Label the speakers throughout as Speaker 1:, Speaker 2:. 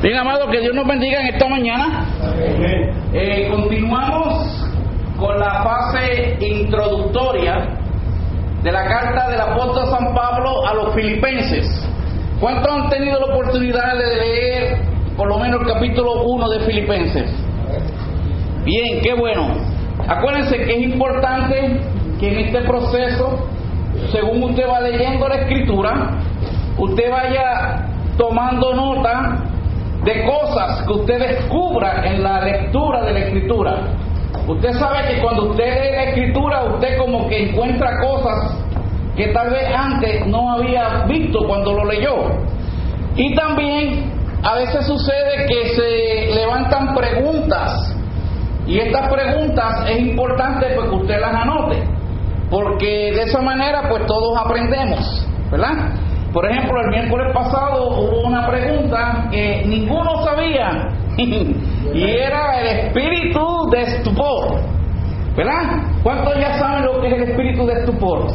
Speaker 1: Bien, amado, que Dios nos bendiga en esta mañana. Eh, continuamos con la fase introductoria de la carta del apóstol San Pablo a los filipenses. ¿Cuántos han tenido la oportunidad de leer por lo menos el capítulo 1 de Filipenses? Bien, qué bueno. Acuérdense que es importante que en este proceso, según usted va leyendo la escritura, usted vaya tomando nota de cosas que usted descubra en la lectura de la escritura. Usted sabe que cuando usted lee la escritura, usted como que encuentra cosas que tal vez antes no había visto cuando lo leyó. Y también a veces sucede que se levantan preguntas y estas preguntas es importante pues que usted las anote, porque de esa manera pues todos aprendemos, ¿verdad? Por ejemplo, el miércoles pasado hubo una pregunta que ninguno sabía y era el espíritu de estupor. ¿Verdad? ¿Cuántos ya saben lo que es el espíritu de estupor?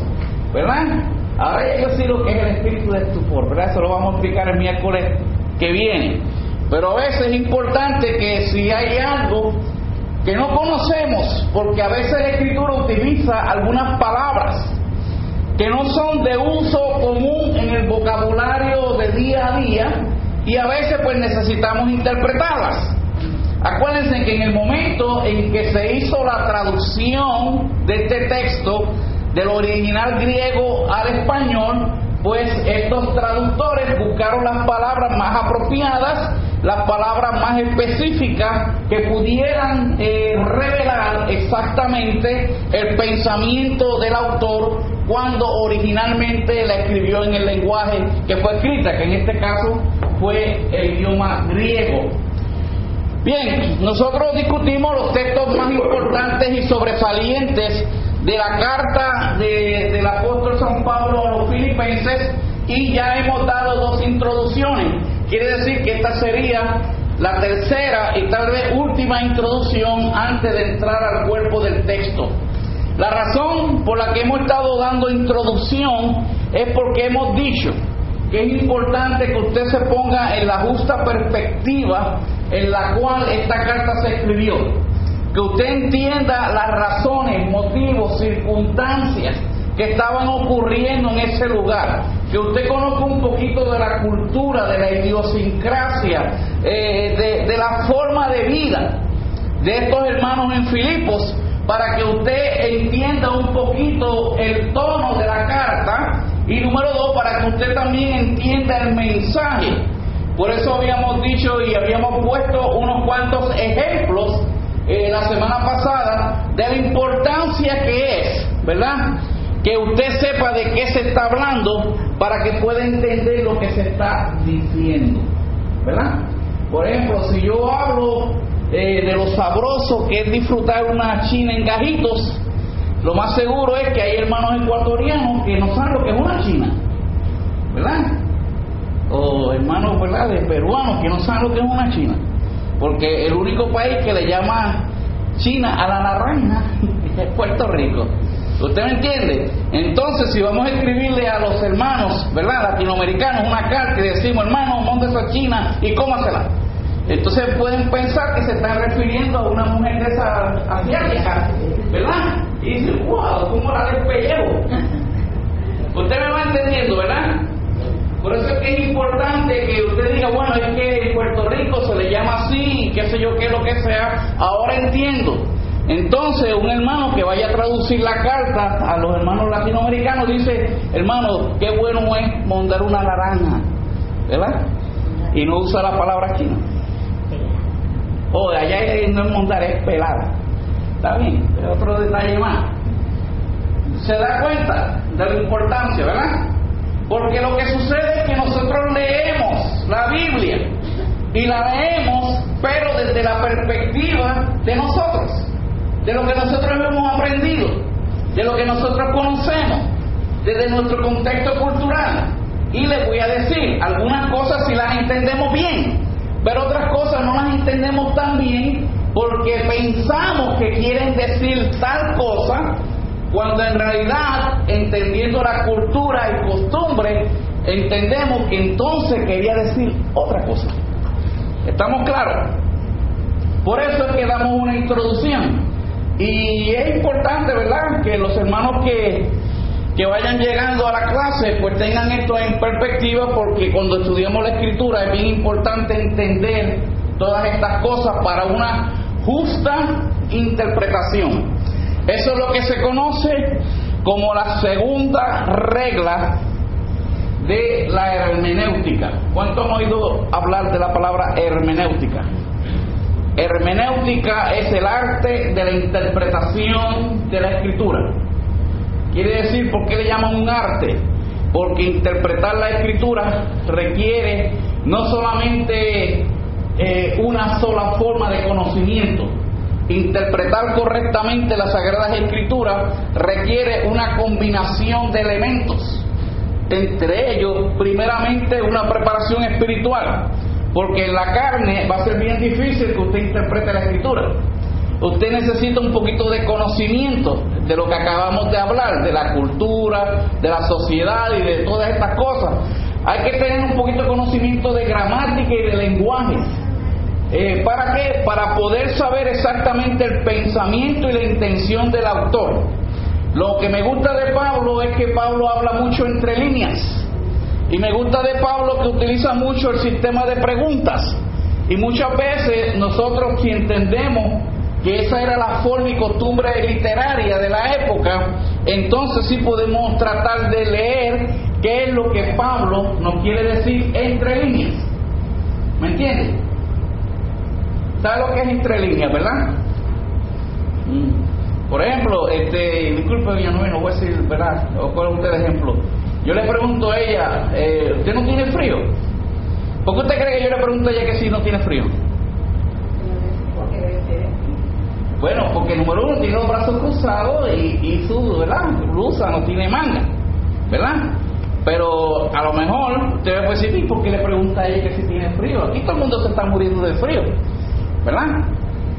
Speaker 1: ¿Verdad? Ahora ya yo sé lo que es el espíritu de estupor, ¿verdad? Eso lo vamos a explicar el miércoles que viene. Pero a veces es importante que si hay algo que no conocemos, porque a veces la escritura utiliza algunas palabras que no son de uso común en el vocabulario de día a día y a veces pues necesitamos interpretarlas. Acuérdense que en el momento en que se hizo la traducción de este texto del original griego al español, pues estos traductores buscaron las palabras más apropiadas, las palabras más específicas que pudieran eh, revelar exactamente el pensamiento del autor cuando originalmente la escribió en el lenguaje que fue escrita, que en este caso fue el idioma griego. Bien, nosotros discutimos los textos más importantes y sobresalientes de la carta del apóstol San Pablo a los filipenses y ya hemos dado dos introducciones. Quiere decir que esta sería la tercera y tal vez última introducción antes de entrar al cuerpo del texto. La razón por la que hemos estado dando introducción es porque hemos dicho que es importante que usted se ponga en la justa perspectiva en la cual esta carta se escribió, que usted entienda las razones, motivos, circunstancias que estaban ocurriendo en ese lugar, que usted conozca un poquito de la cultura, de la idiosincrasia, eh, de, la forma de vida de estos hermanos en Filipos, para que usted entienda un poquito el tono de la carta y número dos, para que usted también entienda el mensaje. Por eso habíamos dicho y habíamos puesto unos cuantos ejemplos eh, la semana pasada de la importancia que es, ¿verdad? Que usted sepa de qué se está hablando para que pueda entender lo que se está diciendo, ¿verdad? Por ejemplo, si yo hablo eh, de lo sabroso que es disfrutar una china en gajitos, lo más seguro es que hay hermanos ecuatorianos que no saben lo que es una china, ¿verdad? O hermanos, ¿verdad?, de peruanos que no saben lo que es una china. Porque el único país que le llama China a la naranja es Puerto Rico. ¿Usted me entiende? Entonces, si vamos a escribirle a los hermanos, ¿verdad?, latinoamericanos una carta y decimos, hermano, monte esa China y cómasela entonces pueden pensar que se están refiriendo a una mujer de esa asiática, ¿verdad? Y dicen, wow, ¿cómo la despellejo? Usted me va entendiendo, ¿verdad? Por eso es que es importante que usted diga, bueno, es que en Puerto Rico se le llama así, qué sé yo, qué lo que sea. Ahora entiendo. Entonces, un hermano que vaya a traducir la carta a los hermanos latinoamericanos dice, hermano, qué bueno es mondar una naranja, ¿verdad? Y no usa la palabra china. O de allá no es montar, es pelada. Está bien, es otro detalle más. Se da cuenta de la importancia, ¿verdad? Porque lo que sucede es que nosotros leemos la Biblia y la leemos, pero desde la perspectiva de nosotros, de lo que nosotros hemos aprendido, de lo que nosotros conocemos, desde nuestro contexto cultural. Y les voy a decir, algunas cosas si las entendemos bien, pero otras cosas no las entendemos tan bien porque pensamos que quieren decir tal cosa cuando en realidad, entendiendo la cultura y costumbre, entendemos que entonces quería decir otra cosa. ¿Estamos claros? Por eso es que damos una introducción. Y es importante, ¿verdad?, que los hermanos que, que vayan llegando a la clase pues tengan esto en perspectiva porque cuando estudiamos la escritura es bien importante entender todas estas cosas para una justa interpretación. Eso es lo que se conoce como la segunda regla de la hermenéutica. ¿Cuánto han oído hablar de la palabra hermenéutica? Hermenéutica es el arte de la interpretación de la escritura. Quiere decir, ¿por qué le llaman un arte? Porque interpretar la escritura requiere no solamente eh, una sola forma de conocimiento, interpretar correctamente las Sagradas Escrituras requiere una combinación de elementos entre ellos, primeramente, una preparación espiritual, porque en la carne va a ser bien difícil que usted interprete la escritura. Usted necesita un poquito de conocimiento de lo que acabamos de hablar, de la cultura, de la sociedad y de todas estas cosas. Hay que tener un poquito de conocimiento de gramática y de lenguaje. Eh, ¿Para qué? Para poder saber exactamente el pensamiento y la intención del autor. Lo que me gusta de Pablo es que Pablo habla mucho entre líneas. Y me gusta de Pablo que utiliza mucho el sistema de preguntas. Y muchas veces nosotros si entendemos que esa era la forma y costumbre literaria de la época, entonces sí podemos tratar de leer qué es lo que Pablo nos quiere decir entre líneas. ¿Me entiendes? ¿Sabe lo que es entre líneas, verdad? Mm. Por ejemplo, este, disculpe, no voy a decir, ¿verdad? O cuál usted de ejemplo. Yo le pregunto a ella, eh, ¿usted no tiene frío? ¿Por qué usted cree que yo le pregunto a ella que sí no tiene frío? Bueno, porque número uno tiene los brazos cruzados y, y su blusa no tiene manga, ¿verdad? Pero a lo mejor usted va decir, ¿por qué le pregunta a ella que si tiene frío? Aquí todo el mundo se está muriendo de frío, ¿verdad?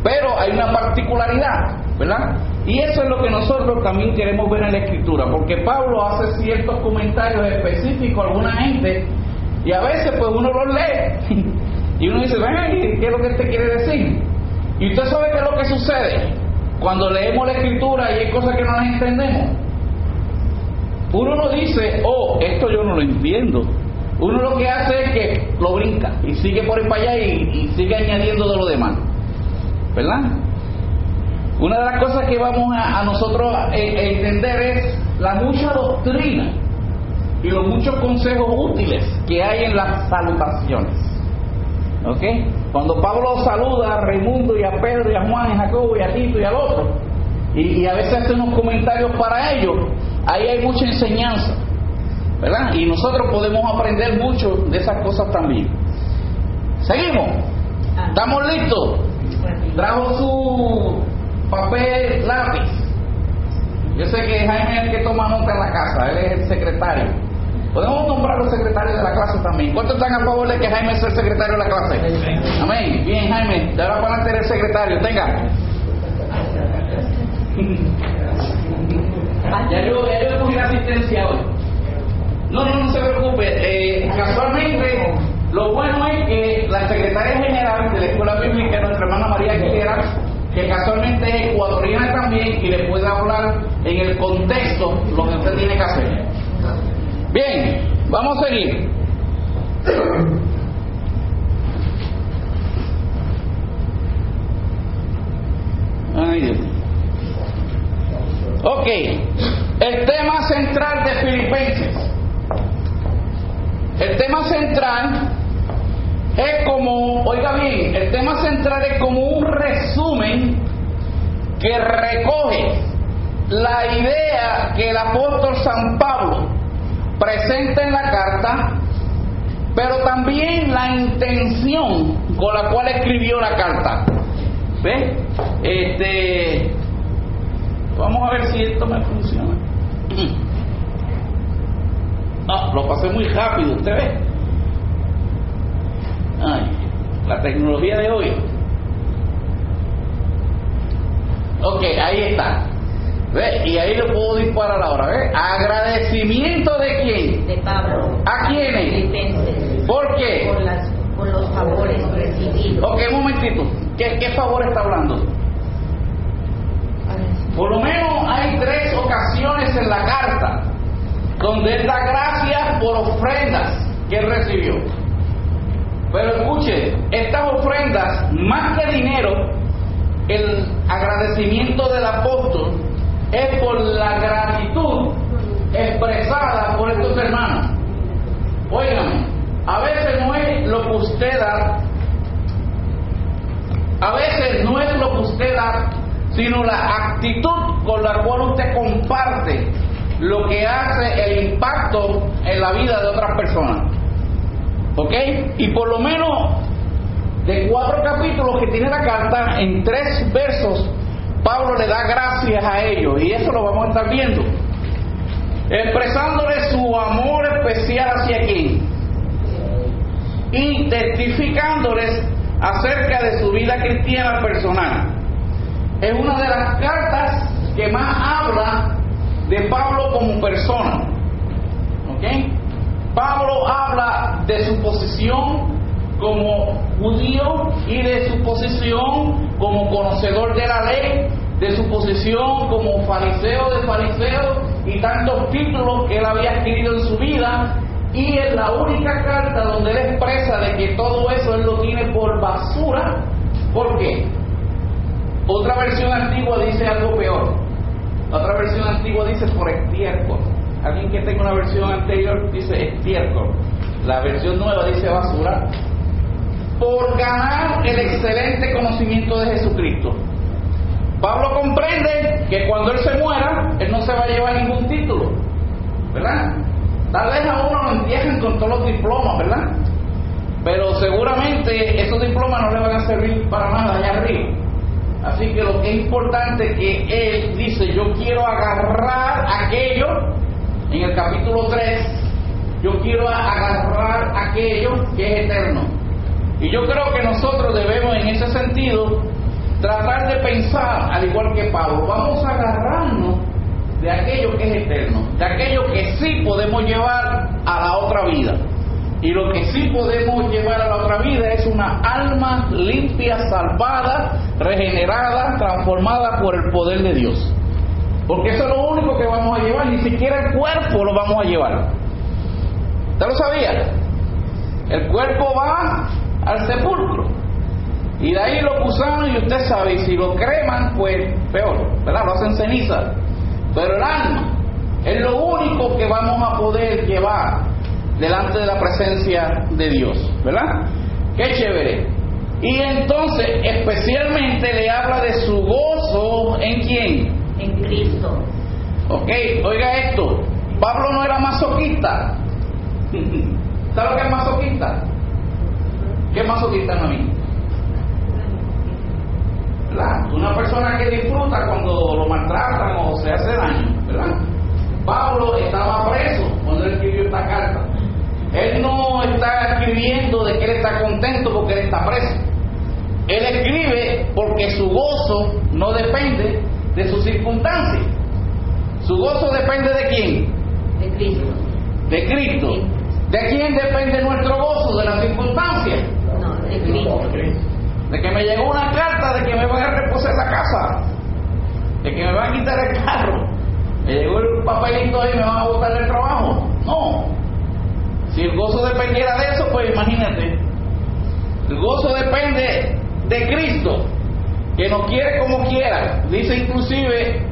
Speaker 1: Pero hay una particularidad, ¿verdad? Y eso es lo que nosotros también queremos ver en la escritura, porque Pablo hace ciertos comentarios específicos a alguna gente y a veces pues uno los lee y uno dice, venga, ¿qué es lo que este quiere decir? Y usted sabe qué es lo que sucede cuando leemos la escritura y hay cosas que no las entendemos. Uno no dice, oh, esto yo no lo entiendo. Uno lo que hace es que lo brinca y sigue por ahí para allá y, y sigue añadiendo de lo demás. ¿Verdad? Una de las cosas que vamos a, nosotros a, entender es la mucha doctrina y los muchos consejos útiles que hay en las salutaciones. ¿Ok? Cuando Pablo saluda a Raimundo y a Pedro y a Juan y a Jacobo y a Tito y al otro, y, a veces hace unos comentarios para ellos, ahí hay mucha enseñanza. ¿Verdad? Y nosotros podemos aprender mucho de esas cosas también. Seguimos. Ah. ¿Estamos listos? Trajo su papel, lápiz. Yo sé que Jaime es el que toma nota en la casa, él es el secretario. Podemos nombrar los secretarios de la clase también. ¿Cuántos están a favor de que Jaime sea el secretario de la clase? Amén. Bien, Jaime, de ahora para adelante el secretario. Tenga. ya yo, ya yo cogí la asistencia hoy. No, no, no se preocupe. Eh, casualmente, lo bueno es que la secretaria general de la Escuela Bíblica, nuestra hermana María Aguilera, que casualmente es ecuatoriana también y le puede hablar en el contexto lo que usted tiene que hacer. Bien, vamos a seguir. Ay, Ok, el tema central de Filipenses. El tema central es como, oiga bien, el tema central es como un resumen que recoge la idea que el apóstol San Pablo presenta en la carta pero también la intención con la cual escribió la carta. ¿Ve? Este, vamos a ver si esto me funciona. No, lo pasé muy rápido, ¿usted ve? Ay, la tecnología de hoy. Ok, ahí está. ¿Ve? Y ahí lo puedo disparar ahora, ¿ve? Agradecimiento de quién?
Speaker 2: de Pablo.
Speaker 1: ¿A quiénes? ¿Por qué?
Speaker 2: Por, las, por los favores recibidos.
Speaker 1: Ok, un momentito. ¿Qué, qué favor está hablando? Por lo menos hay tres ocasiones en la carta donde él da gracias por ofrendas que él recibió. Pero escuche, estas ofrendas, más que dinero, el agradecimiento del apóstol es por la gratitud expresada por estos hermanos. Óigame, a veces no es lo que usted da, a veces no es lo que usted da, sino la actitud con la cual usted comparte lo que hace el impacto en la vida de otras personas. ¿Ok? Y por lo menos de cuatro capítulos que tiene la carta, en tres versos, Pablo le da gracias a ellos. Y eso lo vamos a estar viendo. Expresándole su amor especial hacia quién. Y testificándoles acerca de su vida cristiana personal. Es una de las cartas que más habla de Pablo como persona. ¿Ok? Pablo habla de su posición como judío y de su posición como conocedor de la ley, de su posición como fariseo de fariseos y tantos títulos que él había adquirido en su vida. Y es la única carta donde él expresa de que todo eso él lo tiene por basura. ¿Por qué? Otra versión antigua dice algo peor. Otra versión antigua dice por estiércol. Alguien que tenga una versión anterior dice estiércol. La versión nueva dice basura. Por ganar el excelente conocimiento de Jesucristo. Pablo comprende que cuando él se muera, él no se va a llevar ningún título. ¿Verdad? Tal vez a uno lo entierren con todos los diplomas, ¿verdad? Pero seguramente esos diplomas no le van a servir para nada allá arriba. Así que lo que es importante es que él dice, yo quiero agarrar aquello, en el capítulo 3, yo quiero agarrar aquello que es eterno. Y yo creo que nosotros debemos en ese sentido tratar de pensar, al igual que Pablo, vamos a agarrarnos de aquello que es eterno, de aquello que sí podemos llevar a la otra vida. Y lo que sí podemos llevar a la otra vida es una alma limpia, salvada, regenerada, transformada por el poder de Dios. Porque eso es lo único que vamos a llevar, ni siquiera el cuerpo lo vamos a llevar. ¿Usted lo sabía? El cuerpo va al sepulcro. Y de ahí lo gusanos, y usted sabe, si lo creman, pues peor, ¿verdad? Lo hacen ceniza. Pero el alma es lo único que vamos a poder llevar delante de la presencia de Dios, ¿verdad? Qué chévere. Y entonces, especialmente le habla de su gozo en quién?
Speaker 2: En Cristo.
Speaker 1: Ok, oiga esto. Pablo no era masoquista. ¿Sabe lo que es masoquista? ¿Qué es masoquista mí? ¿Verdad? Una persona que disfruta cuando lo maltratan o se hace daño, ¿verdad? Pablo estaba preso cuando él escribió esta carta. Él no está escribiendo de que él está contento porque él está preso. Él escribe porque su gozo no depende de sus circunstancias. Su gozo depende de quién?
Speaker 2: De Cristo.
Speaker 1: De Cristo. ¿De quién depende nuestro gozo? De las circunstancias.
Speaker 2: No, de Cristo.
Speaker 1: De que me llegó una carta de que me van a reposar la casa. De que me van a quitar el carro. Me llegó el papelito ahí y me van a botar del trabajo. No. Si el gozo dependiera de eso, pues imagínate. El gozo depende de Cristo, que nos quiere como quiera. Dice inclusive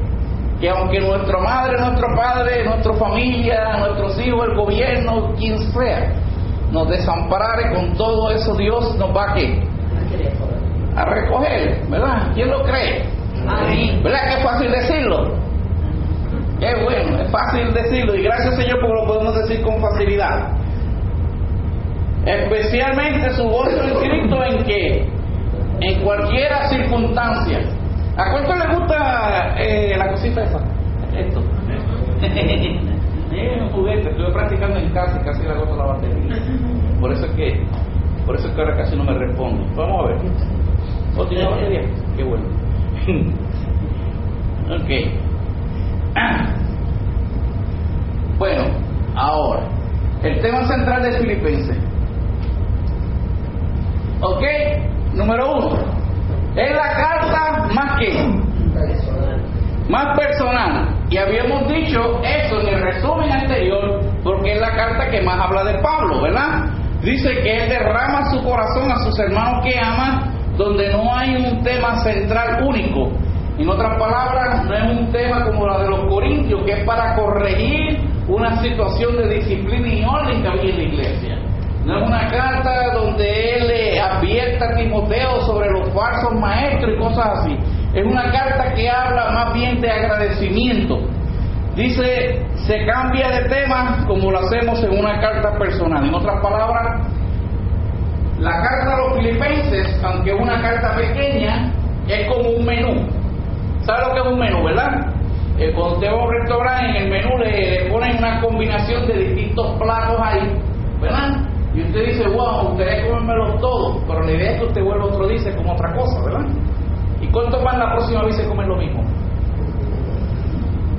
Speaker 1: que aunque nuestra madre, nuestro padre, nuestra familia, nuestros hijos, el gobierno, quien sea, nos desamparare con todo eso, Dios nos va a qué? A recoger, ¿verdad? ¿Quién lo cree?
Speaker 2: Amén.
Speaker 1: ¿Verdad que es fácil decirlo? Qué bueno, es fácil decirlo y gracias Señor porque lo podemos decir con facilidad. Especialmente su gozo inscrito en que, en cualquiera circunstancia. ¿A cuánto le gusta eh, la cosita esa? Esto. es un juguete, estuve practicando en casa y casi la gozo la batería. Por eso es que, por eso es que ahora casi no me respondo. Vamos a ver. ¿O tiene batería? Qué bueno. ok. Bueno, ahora, el tema central de Filipenses. Ok, número uno. Es la carta más que más personal. Y habíamos dicho eso en el resumen anterior, porque es la carta que más habla de Pablo, ¿verdad? Dice que él derrama su corazón a sus hermanos que ama, donde no hay un tema central único. En otras palabras, no es un tema como la de los corintios, que es para corregir una situación de disciplina y orden que había en la iglesia. No es una carta donde él Timoteo sobre los falsos maestros y cosas así. Es una carta que habla más bien de agradecimiento. Dice, se cambia de tema como lo hacemos en una carta personal. En otras palabras, la carta a los filipenses, aunque es una carta pequeña, es como un menú. ¿Sabe lo que es un menú, verdad? Eh, cuando usted va a un restaurante, en el menú le, le ponen una combinación de distintos platos ahí, ¿verdad? Y usted dice, wow, ustedes comerlos todos, pero la idea es que usted vuelva otro día y otra cosa, ¿verdad? ¿Y cuántos van la próxima vez se comen lo mismo?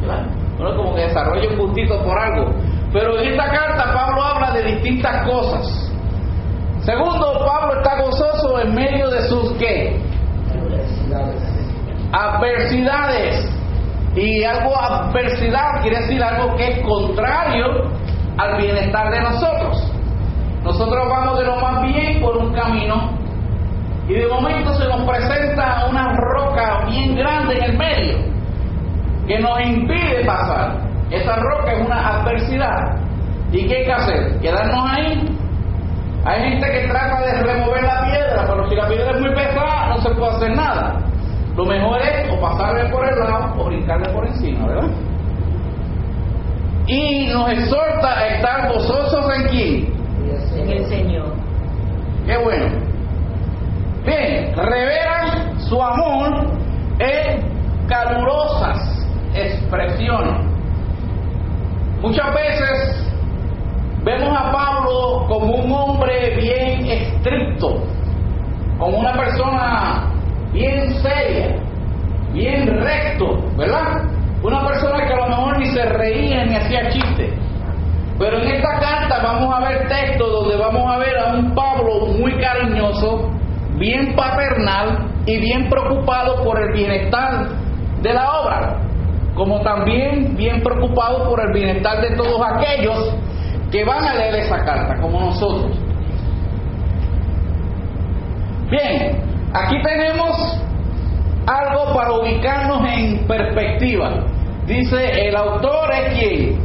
Speaker 1: ¿Verdad? Uno como que desarrolla un gustito por algo. Pero en esta carta Pablo habla de distintas cosas. Segundo, Pablo está gozoso en medio de sus qué? Adversidades. Y algo adversidad quiere decir algo que es contrario al bienestar de nosotros. Nosotros vamos de lo más bien por un camino y de momento se nos presenta una roca bien grande en el medio que nos impide pasar. Esa roca es una adversidad. ¿Y qué hay que hacer? ¿Quedarnos ahí? Hay gente que trata de remover la piedra, pero si la piedra es muy pesada no se puede hacer nada. Lo mejor es o pasarle por el lado o brincarle por encima, ¿verdad? Y nos exhorta a estar gozosos en quién?
Speaker 2: En el Señor.
Speaker 1: Qué bueno. Bien, revelan su amor en calurosas expresiones. Muchas veces vemos a Pablo como un hombre bien estricto, como una persona bien seria, bien recto, ¿verdad? Una persona que a lo mejor ni se reía ni hacía chistes. Pero en esta carta vamos a ver textos donde vamos a ver a un Pablo muy cariñoso, bien paternal y bien preocupado por el bienestar de la obra, como también bien preocupado por el bienestar de todos aquellos que van a leer esa carta, como nosotros. Bien, aquí tenemos algo para ubicarnos en perspectiva. Dice, el autor es quién?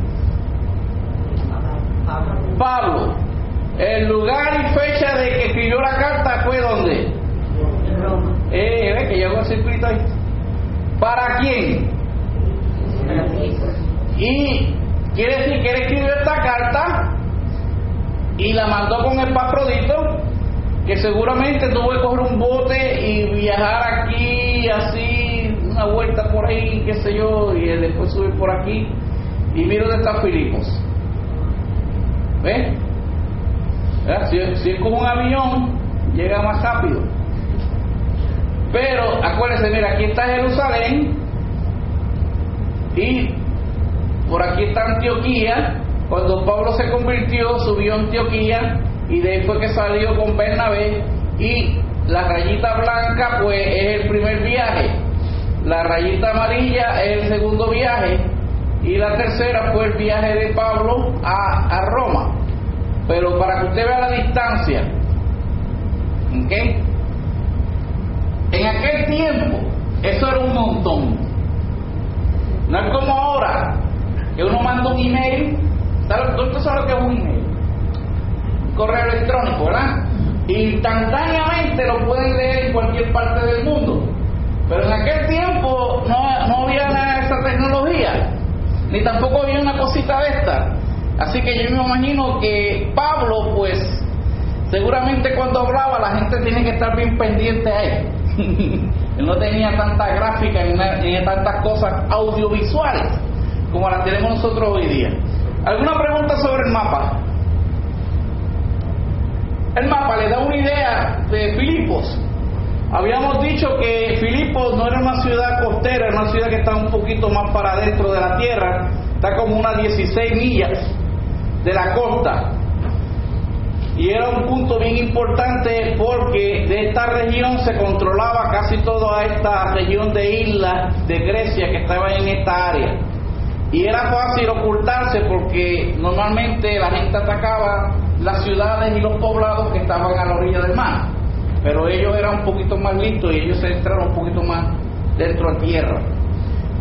Speaker 1: Pablo. El lugar y fecha de que escribió la carta fue donde? Eh, ve que llegó escrito ahí. ¿Para quién? Y quiere decir que escribió esta carta y la mandó con el Pafrodito, que seguramente tuvo que coger un bote y viajar aquí, así, una vuelta por ahí, qué sé yo, y después subir por aquí. Y mira dónde está Filipos. ¿Ves? Si es como un avión, llega más rápido. Pero acuérdense, mira, aquí está Jerusalén y por aquí está Antioquía. Cuando Pablo se convirtió, subió a Antioquía y de ahí fue que salió con Bernabé. Y la rayita blanca, pues es el primer viaje. La rayita amarilla es el segundo viaje. Y la tercera fue el viaje de Pablo a, a Roma. Pero para que usted vea la distancia, ¿ok? En aquel tiempo, eso era un montón. No es como ahora, que uno manda un email. ¿Sabe- ¿Tú sabes lo que es un email? Un correo electrónico, ¿verdad? Instantáneamente lo pueden leer en cualquier parte del mundo. Pero en aquel tiempo no, no había esa tecnología, ni tampoco había una cosita de esta. Así que yo me imagino que Pablo, pues, seguramente cuando hablaba la gente tenía que estar bien pendiente a él. él no tenía tanta gráfica ni, ni tantas cosas audiovisuales como las tenemos nosotros hoy día. ¿Alguna pregunta sobre el mapa? El mapa le da una idea de Filipos. Habíamos dicho que Filipos no era una ciudad costera, era una ciudad que está un poquito más para adentro de la tierra, está como unas 16 millas de la costa. Y era un punto bien importante porque de esta región se controlaba casi toda esta región de islas de Grecia que estaba en esta área. Y era fácil ocultarse porque normalmente la gente atacaba las ciudades y los poblados que estaban a la orilla del mar. Pero ellos eran un poquito más listos y ellos se entraron un poquito más dentro de tierra.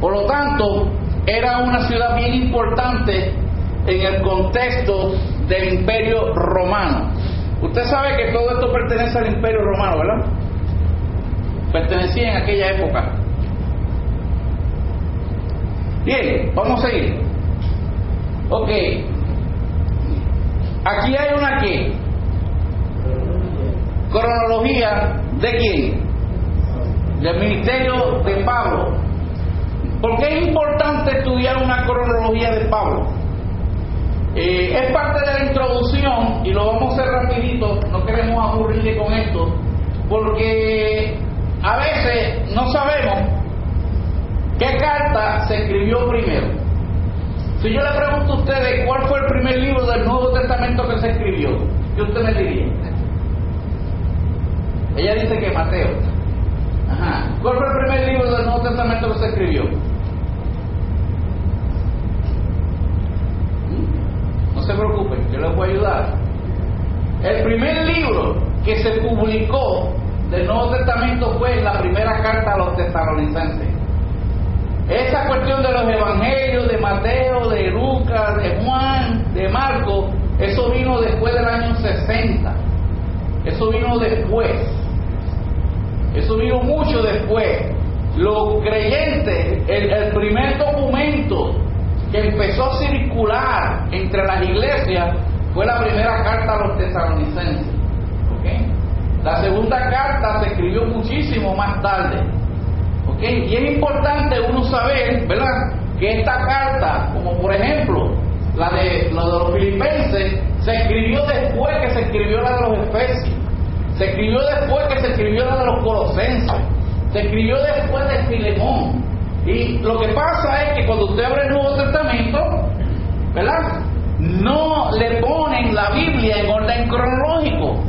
Speaker 1: Por lo tanto, era una ciudad bien importante en el contexto del imperio romano. Usted sabe que todo esto pertenece al imperio romano, ¿verdad? Pertenecía en aquella época. Bien, vamos a seguir. Ok. Aquí hay una qué? Cronología de quién? Del ministerio de Pablo. ¿Por qué es importante estudiar una cronología de Pablo? Eh, es parte de la introducción y lo vamos a hacer rapidito, no queremos aburrirle con esto, porque a veces no sabemos qué carta se escribió primero. Si yo le pregunto a ustedes cuál fue el primer libro del Nuevo Testamento que se escribió, ¿qué usted me diría? Ella dice que Mateo. Ajá. ¿Cuál fue el primer libro del Nuevo Testamento que se escribió? No se preocupen, yo les voy a ayudar. El primer libro que se publicó del Nuevo Testamento fue la primera carta a los tesalonicenses. Esa cuestión de los evangelios de Mateo, de Lucas, de Juan, de Marco, eso vino después del año 60. Eso vino después. Eso vino mucho después. Los creyentes, el, primer documento que empezó a circular entre las iglesias fue la primera carta a los tesalonicenses. ¿okay? La segunda carta se escribió muchísimo más tarde. ¿okay? Y es importante uno saber, ¿verdad? Que esta carta, como por ejemplo la de, la de los filipenses, se escribió después que se escribió la de los efesios. Se escribió después que se escribió la de los colosenses. Se escribió después de Filemón. Y lo que pasa es que cuando usted abre el Nuevo Testamento, ¿verdad? No le ponen la Biblia en orden cronológico.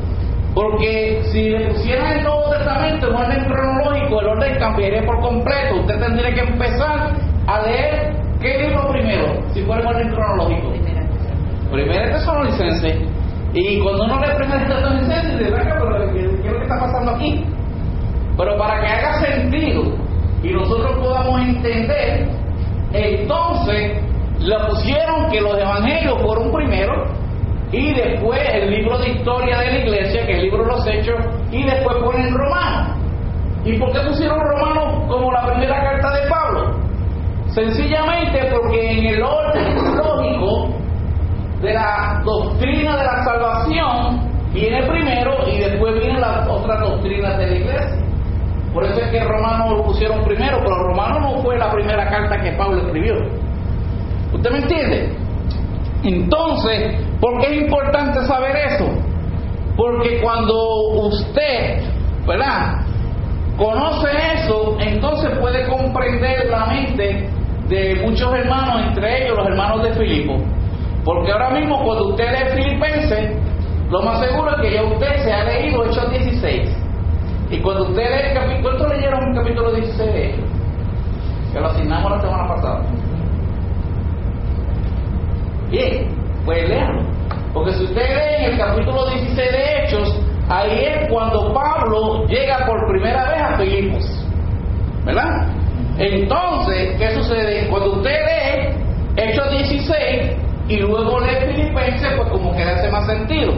Speaker 1: Porque si le pusieran el Nuevo Testamento en orden cronológico, el orden cambiaría por completo. Usted tendría que empezar a leer qué libro primero, si fuera en orden cronológico. Primera Tesalonicense. Y cuando uno lee Primera Tesalonicense, dice, pero ¿qué es lo que está pasando aquí? Pero para que haga sentido y nosotros podamos entender, entonces le pusieron que los evangelios fueron primero y después el libro de historia de la iglesia, que es el libro de los hechos, y después ponen romano. ¿Y por qué pusieron romano como la primera carta de Pablo? Sencillamente porque en el orden lógico de la doctrina de la salvación viene primero y después vienen las otras doctrinas de la iglesia. Por eso es que Romano lo pusieron primero, pero Romano no fue la primera carta que Pablo escribió. ¿Usted me entiende? Entonces, ¿por qué es importante saber eso? Porque cuando usted, ¿verdad? Conoce eso, entonces puede comprender la mente de muchos hermanos, entre ellos los hermanos de Filipo. Porque ahora mismo cuando usted lee Filipenses, lo más seguro es que ya usted se ha leído Hechos 16. Y cuando usted lee el capítulo, ¿cuántos leyeron el capítulo 16 de Hechos? Que lo asignamos la semana pasada. Bien, pues léanlo. Porque si usted lee en el capítulo 16 de Hechos, ahí es cuando Pablo llega por primera vez a Filipos. ¿Verdad? Entonces, ¿qué sucede? Cuando usted lee Hechos 16 y luego lee Filipenses, pues como que hace más sentido.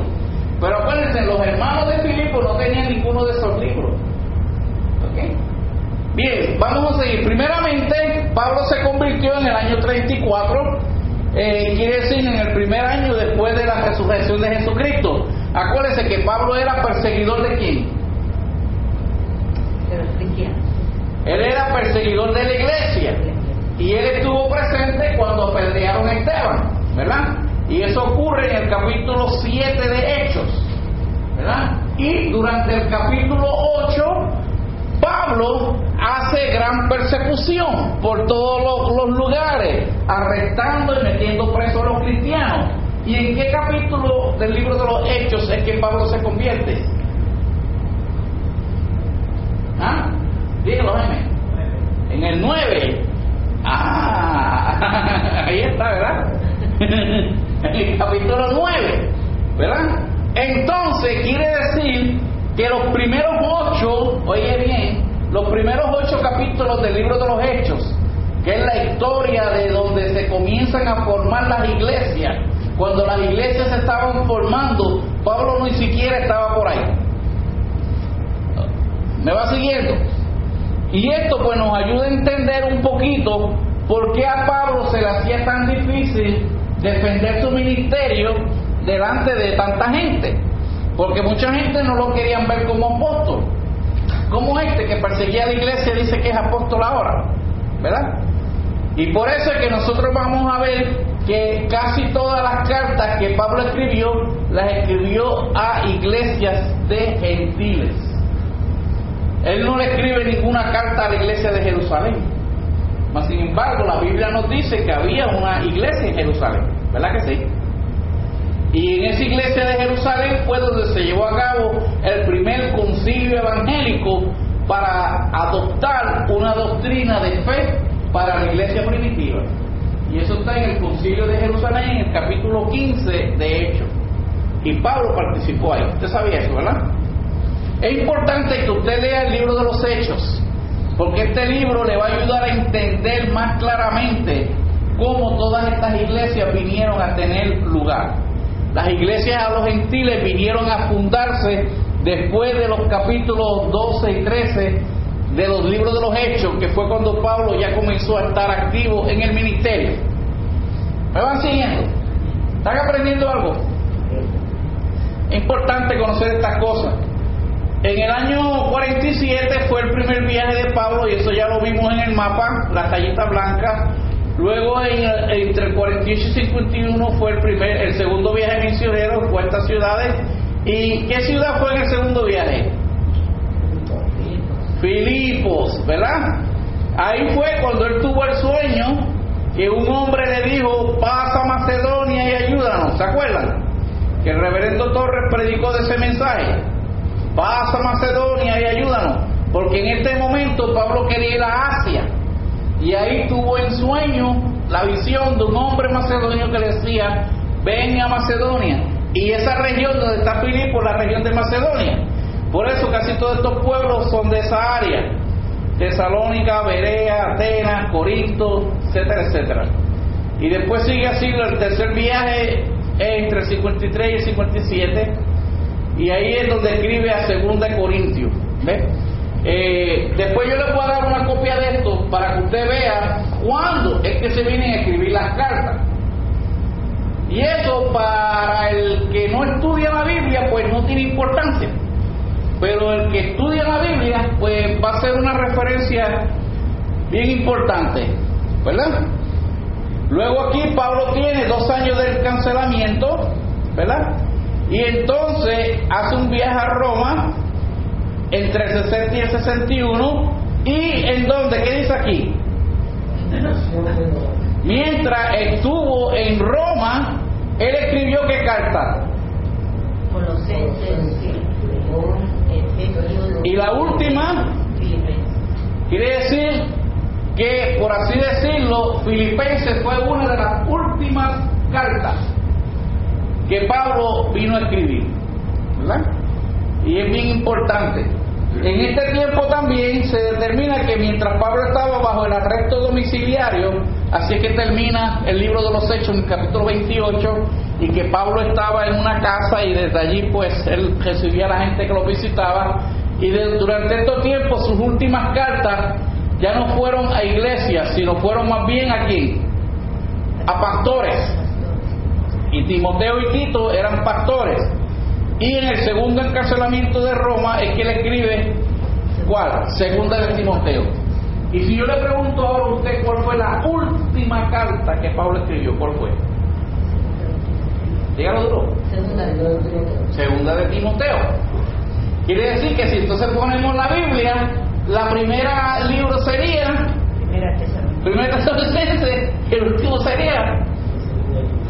Speaker 1: Pero acuérdense, los hermanos de Filipo no tenían ninguno de esos libros. Bien, vamos a seguir. Primeramente, Pablo se convirtió en el año 34, eh, quiere decir en el primer año después de la resurrección de Jesucristo. Acuérdense que Pablo era perseguidor de quién?
Speaker 2: De los cristianos.
Speaker 1: Él era perseguidor de la iglesia. Y él estuvo presente cuando apedrearon a Esteban, ¿verdad? Y eso ocurre en el capítulo 7 de Hechos, ¿verdad? Y durante el capítulo 8, Pablo hace gran persecución por todos los, lugares, arrestando y metiendo presos a los cristianos. ¿Y en qué capítulo del libro de los Hechos es que Pablo se convierte? ¿Ah? Dígalo, Jaime. En el 9. Ah, ahí está, ¿verdad? en el capítulo 9, ¿verdad? Entonces quiere decir que los primeros ocho, oye bien, los primeros ocho capítulos del libro de los Hechos, que es la historia de donde se comienzan a formar las iglesias, cuando las iglesias se estaban formando, Pablo ni siquiera estaba por ahí. ¿Me va siguiendo? Y esto pues nos ayuda a entender un poquito por qué a Pablo se le hacía tan difícil defender su ministerio delante de tanta gente. Porque mucha gente no lo querían ver como apóstol. Como este que perseguía a la iglesia dice que es apóstol ahora. ¿Verdad? Y por eso es que nosotros vamos a ver que casi todas las cartas que Pablo escribió, las escribió a iglesias de gentiles. Él no le escribe ninguna carta a la iglesia de Jerusalén. Mas, sin embargo, la Biblia nos dice que había una iglesia en Jerusalén. ¿Verdad que sí? Y en esa iglesia de Jerusalén fue donde se llevó a cabo el primer concilio evangélico para adoptar una doctrina de fe para la iglesia primitiva. Y eso está en el concilio de Jerusalén, en el capítulo 15 de Hechos. Y Pablo participó ahí. Usted sabía eso, ¿verdad? Es importante que usted lea el libro de los Hechos, porque este libro le va a ayudar a entender más claramente cómo todas estas iglesias vinieron a tener lugar. Las iglesias a los gentiles vinieron a fundarse después de los capítulos 12 y 13 de los libros de los Hechos, que fue cuando Pablo ya comenzó a estar activo en el ministerio. ¿Me van siguiendo? ¿Están aprendiendo algo? Es importante conocer estas cosas. En el año 47 fue el primer viaje de Pablo y eso ya lo vimos en el mapa, la tallita blanca. Luego en, entre el 48 y 51 fue el primer, el segundo viaje misionero fue estas ciudades. ¿Y qué ciudad fue en el segundo viaje? Filipos, ¿verdad? Ahí fue cuando él tuvo el sueño que un hombre le dijo, pasa a Macedonia y ayúdanos, ¿se acuerdan? Que el reverendo Torres predicó de ese mensaje. Pasa a Macedonia y ayúdanos, porque en este momento Pablo quería ir a Asia. Y ahí tuvo en sueño la visión de un hombre macedonio que decía, ven a Macedonia. Y esa región donde está Filipo la región de Macedonia. Por eso casi todos estos pueblos son de esa área. Tesalónica, Berea, Atenas, Corinto, etcétera, etcétera. Y después sigue así el tercer viaje entre el 53 y el 57. Y ahí es donde escribe a Segunda de Corintios. ¿Ve? Eh, después yo le puedo dar una copia de esto para que usted vea cuándo es que se vienen a escribir las cartas. Y eso para el que no estudia la Biblia, pues no tiene importancia. Pero el que estudia la Biblia, pues va a ser una referencia bien importante, ¿verdad? Luego aquí Pablo tiene dos años del cancelamiento, ¿verdad? Y entonces hace un viaje a Roma entre el 60 y el 61. ¿Y en dónde? ¿Qué dice aquí? Mientras estuvo en Roma, él escribió qué carta. Y la última
Speaker 2: Filipenses.
Speaker 1: quiere decir que, por así decirlo, Filipenses fue una de las últimas cartas que Pablo vino a escribir. ¿Verdad? Y es bien importante. En este tiempo también se determina que mientras Pablo estaba bajo el arresto domiciliario, así es que termina el libro de los Hechos en el capítulo 28, y que Pablo estaba en una casa y desde allí pues él recibía a la gente que lo visitaba, y durante estos tiempos sus últimas cartas ya no fueron a iglesias, sino fueron más bien a? A pastores. Y Timoteo y Tito eran pastores. Y en el segundo encarcelamiento de Roma es que le escribe, ¿cuál? Segunda de Timoteo. Y si yo le pregunto ahora a usted cuál fue la última carta que Pablo escribió, ¿cuál fue? Dígalo duro.
Speaker 2: Segunda de Timoteo.
Speaker 1: Segunda de Timoteo. Quiere decir que si entonces ponemos la Biblia, la primera libro sería
Speaker 2: Primera Tesalónica.
Speaker 1: Primera Tesalonicense, y el último sería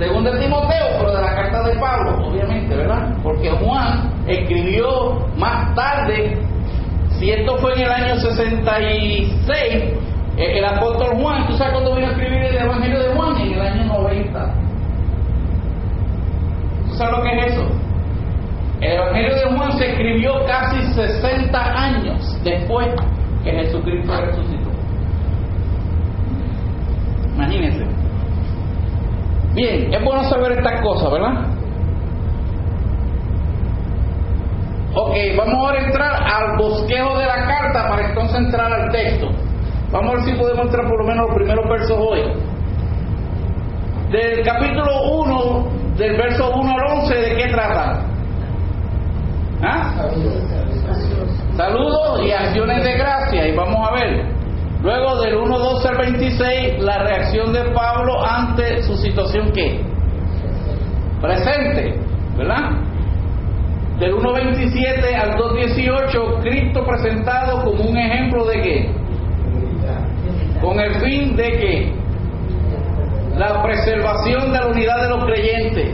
Speaker 1: Segunda de Timoteo, pero de la carta de Pablo, obviamente, ¿verdad? Porque Juan escribió más tarde, si esto fue en el año 66, eh, el apóstol Juan, ¿tú sabes cuándo vino a escribir el Evangelio de Juan? En el año 90. ¿Tú sabes lo que es eso? El Evangelio de Juan se escribió casi 60 años después que Jesucristo resucitó. Imagínense. Bien, es bueno saber estas cosas, ¿verdad? Ok, vamos ahora a entrar al bosquejo de la carta para entonces entrar al texto. Vamos a ver si podemos entrar por lo menos los primeros versos hoy. Del capítulo 1, del verso 1 al 11, ¿de qué trata? ¿Ah? Saludos y acciones de gracia. Y vamos a ver. Luego del 1, 12 al 26, la reacción de Pablo ante su situación que presente, ¿verdad? Del 1.27 al 2.18, Cristo presentado como un ejemplo de qué? Con el fin de que la preservación de la unidad de los creyentes.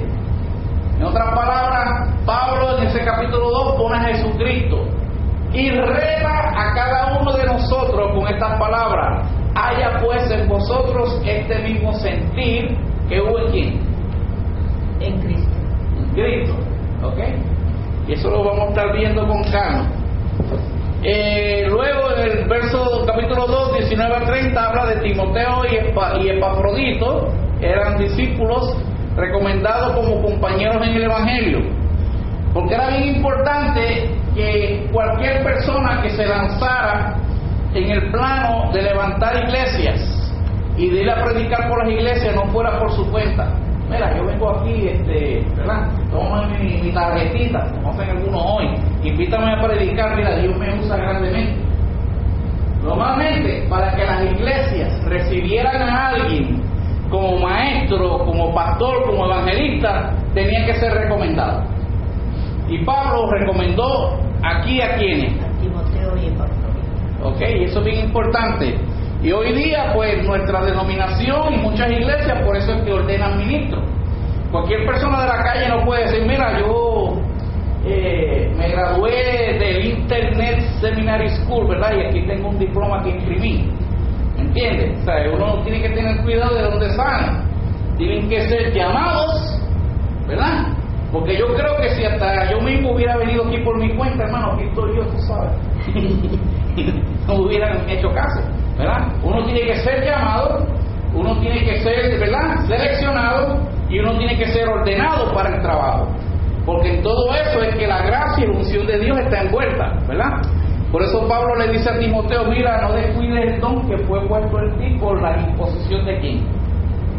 Speaker 1: En otras palabras, Pablo en ese capítulo 2 pone a Jesucristo y reta a cada uno de nosotros con estas palabras. Haya pues en vosotros este mismo sentir que hubo en quién?
Speaker 2: En Cristo.
Speaker 1: En Cristo. ¿Ok? Y eso lo vamos a estar viendo con calma. Eh, luego en el verso capítulo 2, 19 a 30 habla de Timoteo y, Epa- y Epafrodito, eran discípulos recomendados como compañeros en el Evangelio. Porque era bien importante que cualquier persona que se lanzara en el plano de levantar iglesias y de ir a predicar por las iglesias no fuera por su cuenta. Mira, yo vengo aquí, este, ¿verdad? Toma mi, mi tarjetita, como hacen algunos hoy. Invítame a predicar, mira, Dios me usa grandemente. Normalmente, para que las iglesias recibieran a alguien como maestro, como pastor, como evangelista, tenía que ser recomendado. Y Pablo recomendó aquí a quienes.
Speaker 2: A Timoteo y Epafrodito.
Speaker 1: ¿Ok? Y eso es bien importante. Y hoy día, pues nuestra denominación y muchas iglesias, por eso es que ordenan ministros. Cualquier persona de la calle no puede decir, mira, yo eh, me gradué del Internet Seminary School, ¿verdad? Y aquí tengo un diploma que imprimí. ¿Me entiendes? O sea, uno tiene que tener cuidado de dónde salen. Tienen que ser llamados, ¿verdad? Porque yo creo que si hasta yo mismo hubiera venido aquí por mi cuenta, hermano, aquí estoy yo, tú sabes. no hubieran hecho caso, ¿verdad? Uno tiene que ser llamado, uno tiene que ser, ¿verdad? Seleccionado y uno tiene que ser ordenado para el trabajo. Porque en todo eso es que la gracia y la unción de Dios está envuelta, ¿verdad? Por eso Pablo le dice a Timoteo, mira, no descuides el don que fue puesto en ti por la imposición de quién?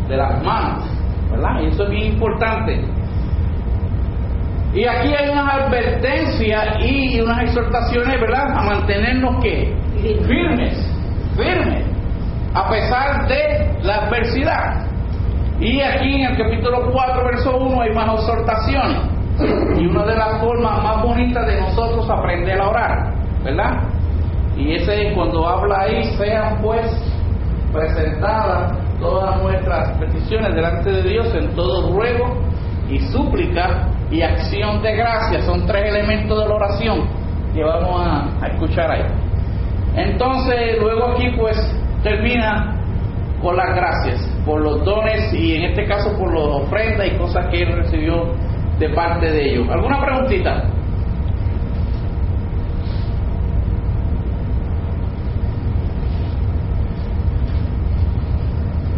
Speaker 1: De las manos, ¿verdad? Y eso es bien importante. Y aquí hay unas advertencias y unas exhortaciones, ¿verdad? A mantenernos
Speaker 2: Firmes.
Speaker 1: firmes, firmes, a pesar de la adversidad. Y aquí en el capítulo 4, verso 1, hay más exhortaciones. Y una de las formas más bonitas de nosotros aprender a orar, ¿verdad? Y ese es cuando habla ahí, sean pues presentadas todas nuestras peticiones delante de Dios en todo ruego y súplica y acción de gracia. Son tres elementos de la oración que vamos a, escuchar ahí. Entonces, luego aquí pues termina con las gracias, por los dones y en este caso por las ofrendas y cosas que él recibió de parte de ellos. ¿Alguna preguntita?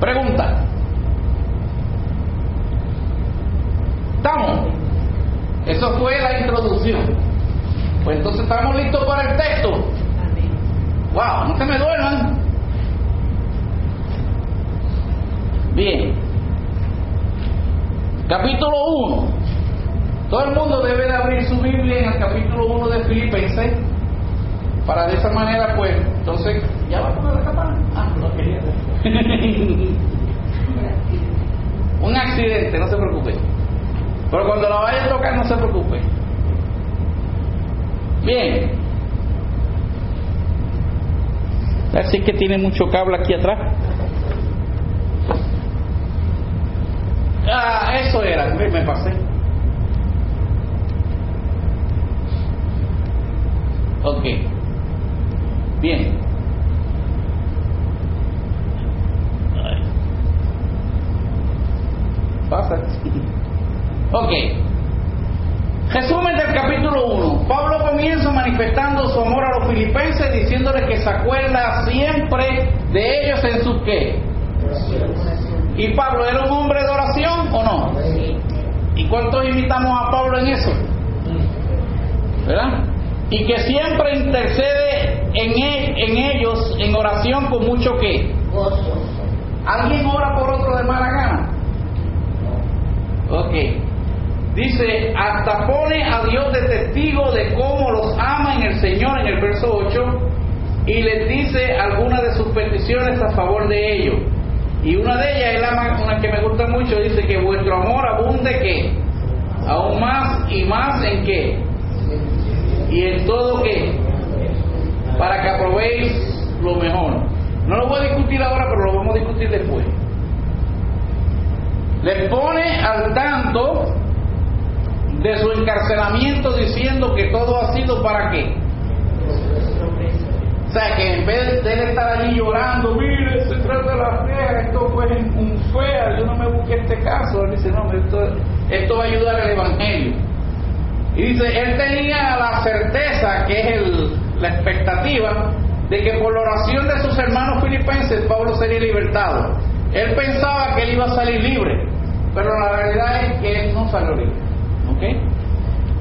Speaker 1: Pregunta. ¿Estamos? Eso fue la introducción. Pues entonces estamos listos para el texto.
Speaker 2: Amén.
Speaker 1: Wow, no se me duerman. Bien. Capítulo 1. Todo el mundo debe de abrir su Biblia en el capítulo 1 de Filipenses para de esa manera, pues, entonces, ¿ya va a poner la campana? Ah, no quería. Un accidente, no se preocupe. Pero cuando la vaya a tocar, no se preocupe. Bien. Así que tiene mucho cable aquí atrás. Ah, eso era, me, pasé. Ok. Bien. Pasa. Ok. Resumen del capítulo 1. Pablo comienza manifestando su amor a los filipenses diciéndoles que se acuerda siempre de ellos en su qué. ¿Y Pablo era un hombre de oración o no? ¿Y cuántos imitamos a Pablo en eso? ¿Verdad? Y que siempre intercede en, en ellos en oración con mucho qué. ¿Alguien ora por otro de mala gana? Ok. Dice, hasta pone a Dios de testigo de cómo los ama en el Señor en el verso 8 y les dice algunas de sus peticiones a favor de ellos. Y una de ellas es la una que me gusta mucho, dice que vuestro amor abunde que aún más y más en qué y en todo qué para que aprobéis lo mejor. No lo voy a discutir ahora, pero lo vamos a discutir después. Les pone al tanto de su encarcelamiento diciendo que todo ha sido para qué. O sea, que en vez de él estar allí llorando, mire, se trata de la fe, esto fue un fea, yo no me busqué este caso, él dice, no, esto, esto va a ayudar al Evangelio. Y dice, él tenía la certeza, que es el, la expectativa, de que por la oración de sus hermanos filipenses Pablo sería libertado. Él pensaba que él iba a salir libre, pero la realidad es que él no salió libre. ¿Ok?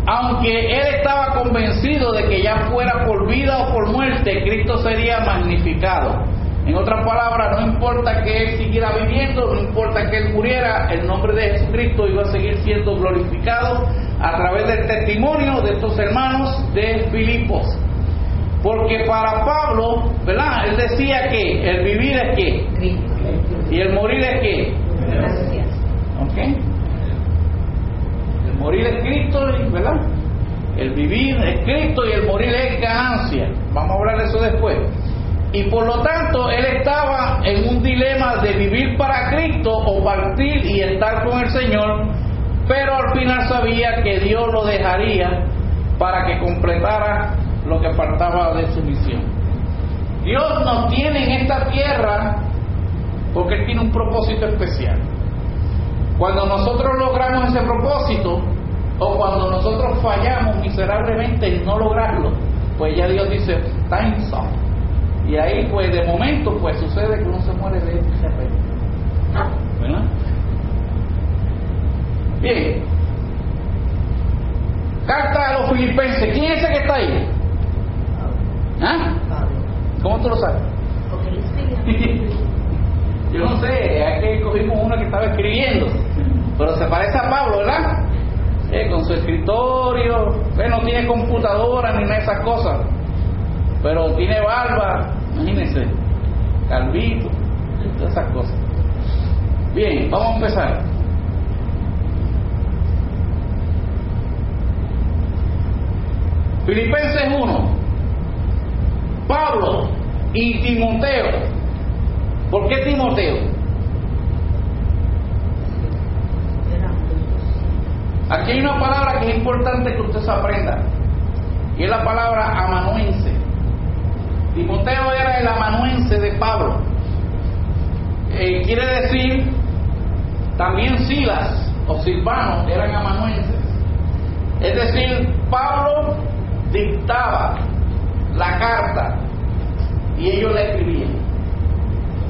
Speaker 1: Aunque él estaba convencido de que ya fuera por vida o por muerte, Cristo sería magnificado. En otras palabras, no importa que él siguiera viviendo, no importa que él muriera, el nombre de Jesucristo iba a seguir siendo glorificado a través del testimonio de estos hermanos de Filipos. Porque para Pablo, ¿verdad? Él decía que el vivir es qué y el morir es qué.
Speaker 2: Gracias.
Speaker 1: ¿Ok? El morir es Cristo, ¿verdad? El vivir es Cristo y el morir es ganancia. Vamos a hablar de eso después. Y por lo tanto, él estaba en un dilema de vivir para Cristo o partir y estar con el Señor, pero al final sabía que Dios lo dejaría para que completara lo que faltaba de su misión. Dios nos tiene en esta tierra porque Él tiene un propósito especial. Cuando nosotros logramos ese propósito, o cuando nosotros fallamos miserablemente en no lograrlo, pues ya Dios dice, time's up. Y ahí, pues de momento, pues sucede que uno se muere de repente. ¿Verdad? Bien. Carta a los filipenses. ¿Quién es ese que está ahí? ¿Ah? ¿Cómo tú lo sabes? Yo no sé, que cogimos uno que estaba escribiendo, pero se parece a Pablo, ¿verdad? Con su escritorio, no tiene computadora ni nada de esas cosas, pero tiene barba, imagínense, calvito, todas esas cosas. Bien, vamos a empezar. Filipenses 1. Pablo y Timoteo. ¿Por qué Timoteo?
Speaker 2: Era un-
Speaker 1: Aquí hay una palabra que es importante que usted se aprenda. Y es la palabra amanuense. Timoteo era el amanuense de Pablo. Eh, quiere decir, también Silas o Silvano eran amanuenses. Es decir, Pablo dictaba la carta y ellos la escribían.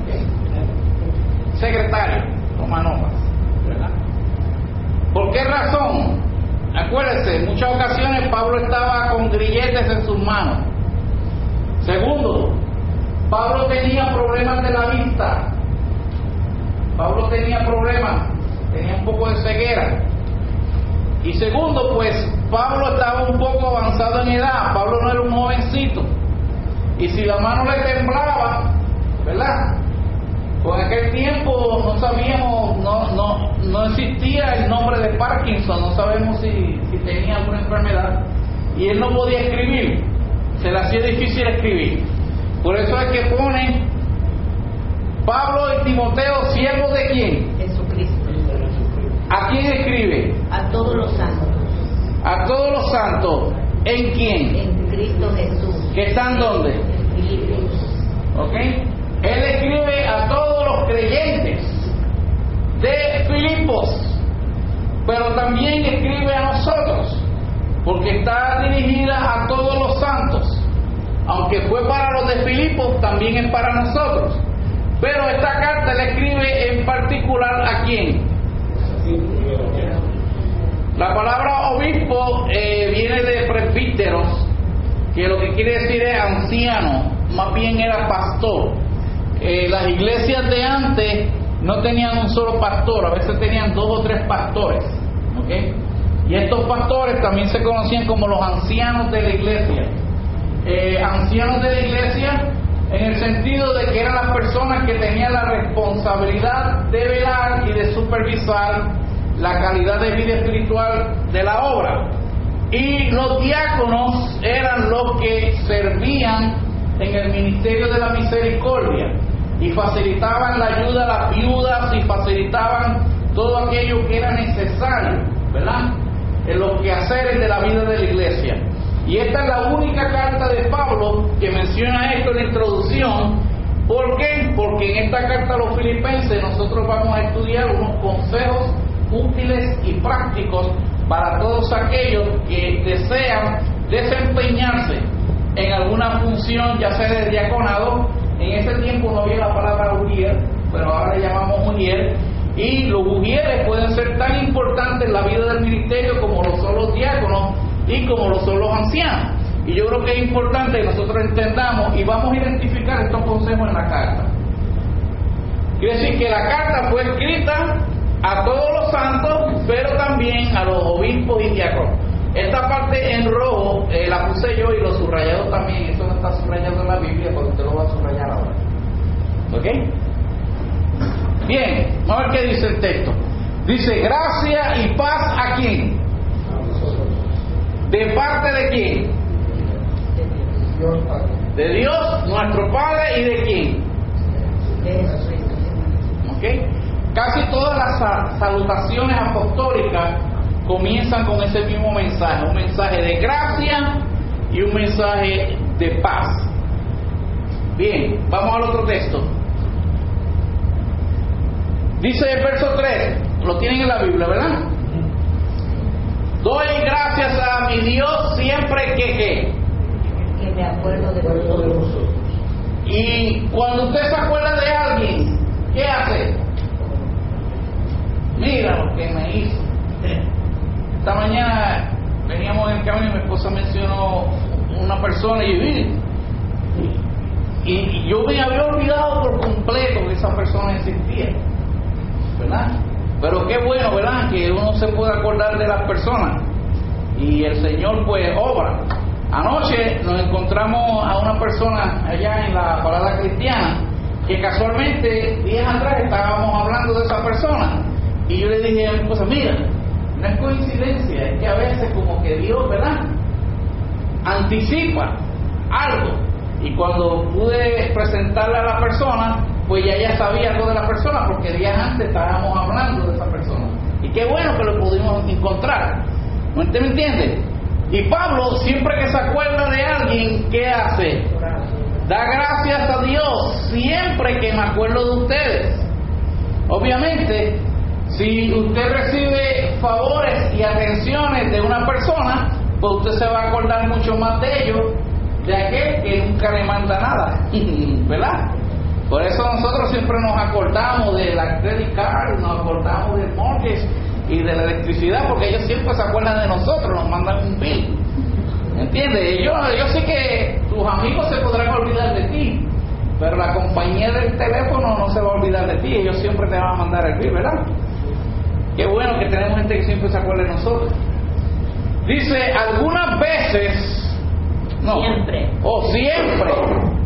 Speaker 1: Ok. Secretario, ¿verdad? ¿Por qué razón? Acuérdense, en muchas ocasiones Pablo estaba con grilletes en sus manos. Segundo, Pablo tenía problemas de la vista. Pablo tenía problemas, tenía un poco de ceguera. Y segundo, pues Pablo estaba un poco avanzado en edad, Pablo no era un jovencito. Y si la mano le temblaba, ¿verdad? En aquel tiempo no sabíamos, no, no, no existía el nombre de Parkinson, no sabemos si, si tenía alguna enfermedad. Y él no podía escribir, se le hacía difícil escribir. Por eso es que pone Pablo y Timoteo, siervos de quién?
Speaker 2: Jesucristo.
Speaker 1: ¿A quién escribe?
Speaker 2: A todos los santos.
Speaker 1: A todos los santos. ¿En quién?
Speaker 2: En Cristo Jesús.
Speaker 1: ¿Que están dónde?
Speaker 2: En Filipenses.
Speaker 1: ¿Ok? Él escribe a todos los creyentes de Filipos, pero también escribe a nosotros, porque está dirigida a todos los santos. Aunque fue para los de Filipos, también es para nosotros. Pero esta carta le escribe en particular a quién? La palabra obispo eh, viene de presbíteros, que lo que quiere decir es anciano, más bien era pastor. Eh, las iglesias de antes no tenían un solo pastor, a veces tenían dos o tres pastores. ¿ok? Y estos pastores también se conocían como los ancianos de la iglesia. Eh, ancianos de la iglesia en el sentido de que eran las personas que tenían la responsabilidad de velar y de supervisar la calidad de vida espiritual de la obra. Y los diáconos eran los que servían en el ministerio de la misericordia y facilitaban la ayuda a las viudas y facilitaban todo aquello que era necesario, ¿verdad? En los quehaceres de la vida de la iglesia. Y esta es la única carta de Pablo que menciona esto en la introducción. ¿Por qué? Porque en esta carta a los filipenses nosotros vamos a estudiar unos consejos útiles y prácticos para todos aquellos que desean desempeñarse en alguna función, ya sea de diaconado. En ese tiempo no había la palabra ujier, pero ahora le llamamos ujier. Y los ujieres pueden ser tan importantes en la vida del ministerio como lo son los diáconos y como lo son los ancianos. Y yo creo que es importante que nosotros entendamos y vamos a identificar estos consejos en la carta. Quiere decir que la carta fue escrita a todos los santos, pero también a los obispos y diáconos. Esta parte en rojo eh, la puse yo y los subrayados también. Está subrayado en la Biblia, pero usted lo va a subrayar ahora. ¿Ok? Bien, vamos a ver qué dice el texto. Dice, gracia y paz a quién? ¿De parte de quién? De Dios, nuestro Padre, y de quién? ¿Ok? Casi todas las sa- salutaciones apostólicas comienzan con ese mismo mensaje, un mensaje de gracia y un mensaje de paz. Bien, vamos al otro texto. Dice el verso 3, lo tienen en la Biblia, ¿verdad? Doy gracias a mi Dios siempre que que.
Speaker 2: Que me acuerdo de vosotros.
Speaker 1: Y cuando usted se acuerda de alguien, ¿qué hace? Mira lo que me hizo. Esta mañana veníamos en el camino y mi esposa mencionó una persona y "Mire", y, yo me había olvidado por completo que esa persona existía. ¿Verdad? Pero qué bueno, ¿verdad? Que uno se puede acordar de las personas. Y el Señor pues obra. Anoche nos encontramos a una persona allá en la parada cristiana que casualmente días atrás estábamos hablando de esa persona. Y yo le dije a mira, no es coincidencia, es que a veces como que Dios, ¿verdad? Anticipa algo. Y cuando pude presentarle a la persona, pues ya ella sabía algo de la persona, porque días antes estábamos hablando de esa persona. Y qué bueno que lo pudimos encontrar. ¿No ¿Usted me entiende? Y Pablo, siempre que se acuerda de alguien, ¿qué hace? Da gracias a Dios siempre que me acuerdo de ustedes. Obviamente, si usted recibe favores y atenciones de una persona, pues usted se va a acordar mucho más de ellos de aquel que nunca le manda nada, ¿verdad? Por eso nosotros siempre nos acordamos de la credit card, nos acordamos del mortgage y de la electricidad, porque ellos siempre se acuerdan de nosotros, nos mandan un bill. ¿Entiendes? Yo, yo sé que tus amigos se podrán olvidar de ti, pero la compañía del teléfono no se va a olvidar de ti, ellos siempre te van a mandar el bill, ¿verdad? Qué bueno que tenemos gente que siempre se acuerda de nosotros. Dice, algunas veces, no,
Speaker 2: Siempre.
Speaker 1: o siempre,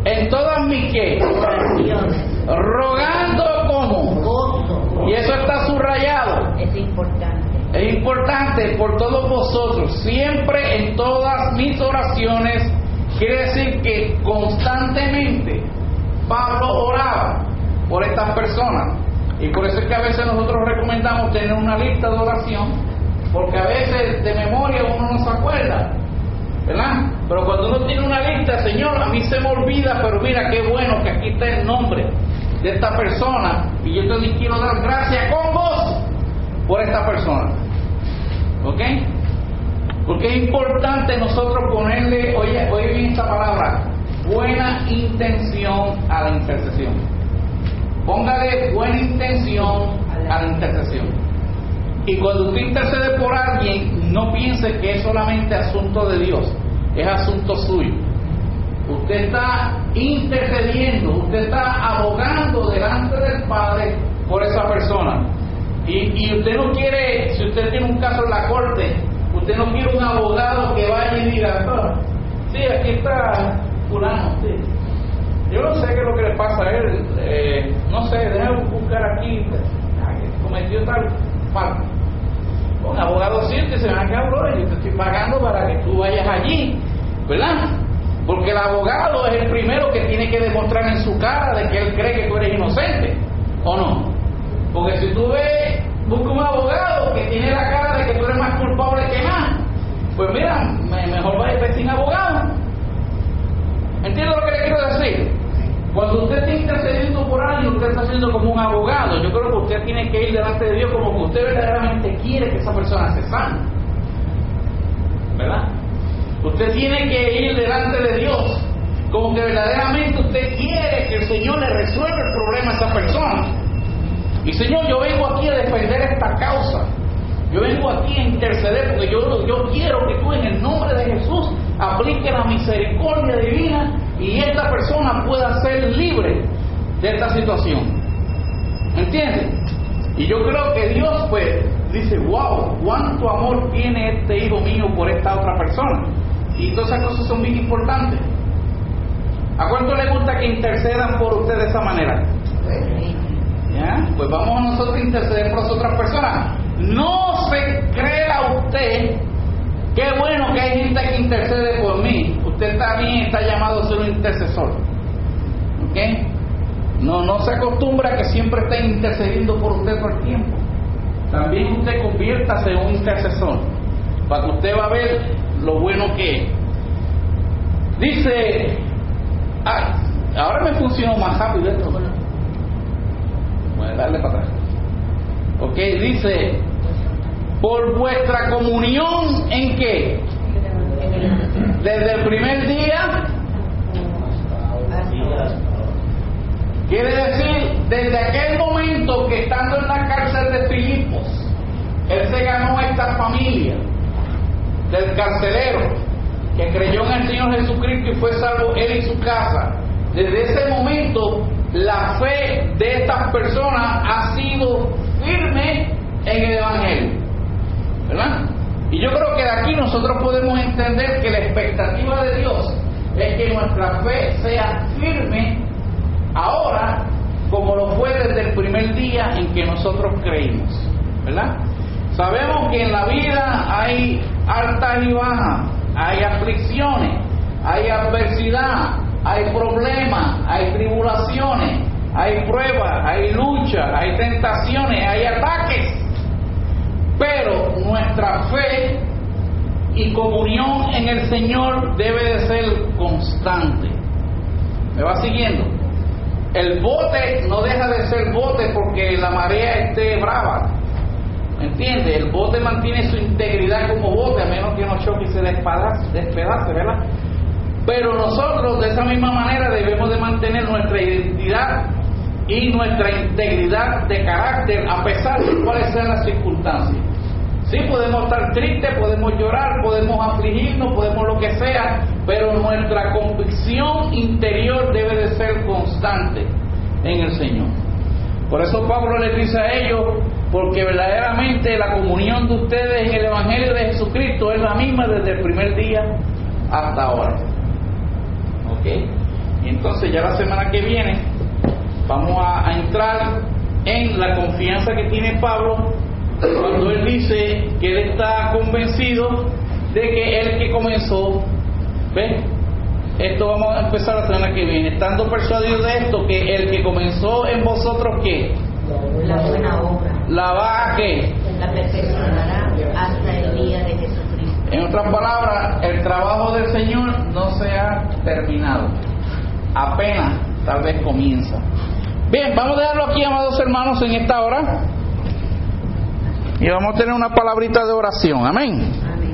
Speaker 1: en todas mis que, rogando como, y eso está subrayado.
Speaker 2: Es importante.
Speaker 1: Es importante por todos vosotros, siempre en todas mis oraciones, quiere decir que constantemente Pablo oraba por estas personas. Y por eso es que a veces nosotros recomendamos tener una lista de oración, porque a veces de memoria uno no se acuerda, ¿verdad? Pero cuando uno tiene una lista, Señor, a mí se me olvida, pero mira qué bueno que aquí está el nombre de esta persona, y yo te quiero dar gracias con vos por esta persona. ¿Ok? Porque es importante nosotros ponerle, oye, oye bien esta palabra, buena intención a la intercesión. Póngale buena intención a la intercesión. Y cuando usted intercede por alguien, no piense que es solamente asunto de Dios, es asunto suyo. Usted está intercediendo, usted está abogando delante del Padre por esa persona. Y, y usted no quiere, si usted tiene un caso en la corte, usted no quiere un abogado que vaya y diga, "Ah, sí, aquí está fulano. Yo no sé qué es lo que le pasa a él, eh, no sé, déjame buscar aquí, que cometió tal falta. Un abogado siente, se van a quedar, "Brother, yo te estoy pagando para que tú vayas allí, ¿verdad? Porque el abogado es el primero que tiene que demostrar en su cara de que él cree que tú eres inocente, ¿o no? Porque si tú ves, busca un abogado que tiene la cara de que tú eres más culpable que nada, pues mira, me- mejor vaya sin abogado. ¿Entiendes lo que le quiero decir? Cuando usted está usted está haciendo como un abogado. Yo creo que usted tiene que ir delante de Dios como que usted verdaderamente quiere que esa persona se sane. ¿Verdad? Usted tiene que ir delante de Dios como que verdaderamente usted quiere que el Señor le resuelva el problema a esa persona. Y Señor, yo vengo aquí a defender esta causa. Yo vengo aquí a interceder porque yo, yo quiero que tú en el nombre de Jesús apliques la misericordia divina y esta persona pueda ser libre de esta situación. ¿Entiendes? Y yo creo que Dios pues dice, wow, cuánto amor tiene este hijo mío por esta otra persona. Y todas esas cosas son bien importantes. ¿A cuánto le gusta que intercedan por usted de esa manera? ¿Ya? Pues vamos nosotros a interceder por las otras personas. No se crea usted, qué bueno que hay gente que intercede por mí. Usted también está llamado a ser un intercesor. ¿Ok? No, no se acostumbra a que siempre esté intercediendo por usted todo el tiempo. También usted conviértase en un intercesor. Para que usted va a ver lo bueno que es. Dice, ay, ahora me funcionó más rápido esto, ¿verdad? Voy a darle para atrás. Ok, dice, por vuestra comunión en qué? Desde el primer día, quiere decir, desde aquel momento que estando en la cárcel de Filipos, él se ganó esta familia del carcelero que creyó en el Señor Jesucristo y fue salvo él y su casa. Desde ese momento, la fe de estas personas ha sido firme en el Evangelio. ¿Verdad? Y yo creo que de aquí nosotros podemos entender que la expectativa de Dios es que nuestra fe sea firme ahora como lo fue desde el primer día en que nosotros creímos. ¿Verdad? Sabemos que en la vida hay altas y bajas, hay aflicciones, hay adversidad, hay problemas, hay tribulaciones, hay pruebas, hay luchas, hay tentaciones, hay ataques. Pero nuestra fe y comunión en el Señor debe de ser constante. ¿Me va siguiendo? El bote no deja de ser bote porque la marea esté brava. ¿Entiende? El bote mantiene su integridad como bote, a menos que no choque y se despedace, despedace, ¿verdad? Pero nosotros de esa misma manera debemos de mantener nuestra identidad y nuestra integridad de carácter a pesar de cuáles sean las circunstancias. Sí, podemos estar tristes, podemos llorar, podemos afligirnos, podemos lo que sea, pero nuestra convicción interior debe de ser constante en el Señor. Por eso Pablo les dice a ellos, porque verdaderamente la comunión de ustedes en el Evangelio de Jesucristo es la misma desde el primer día hasta ahora. ¿Ok? Y entonces ya la semana que viene vamos a, a entrar en la confianza que tiene Pablo cuando él dice que él está convencido de que el que comenzó, ¿ves? Esto vamos a empezar la semana que viene, estando persuadido de esto, que el que comenzó en vosotros, ¿qué?
Speaker 2: La buena obra.
Speaker 1: La va a qué?
Speaker 2: La perfeccionará hasta el día de Jesucristo.
Speaker 1: En otras palabras, el trabajo del Señor no se ha terminado. Apenas, tal vez comienza. Bien, vamos a dejarlo aquí, amados hermanos, en esta hora. Y vamos a tener una palabrita de oración. Amén.
Speaker 2: Amén.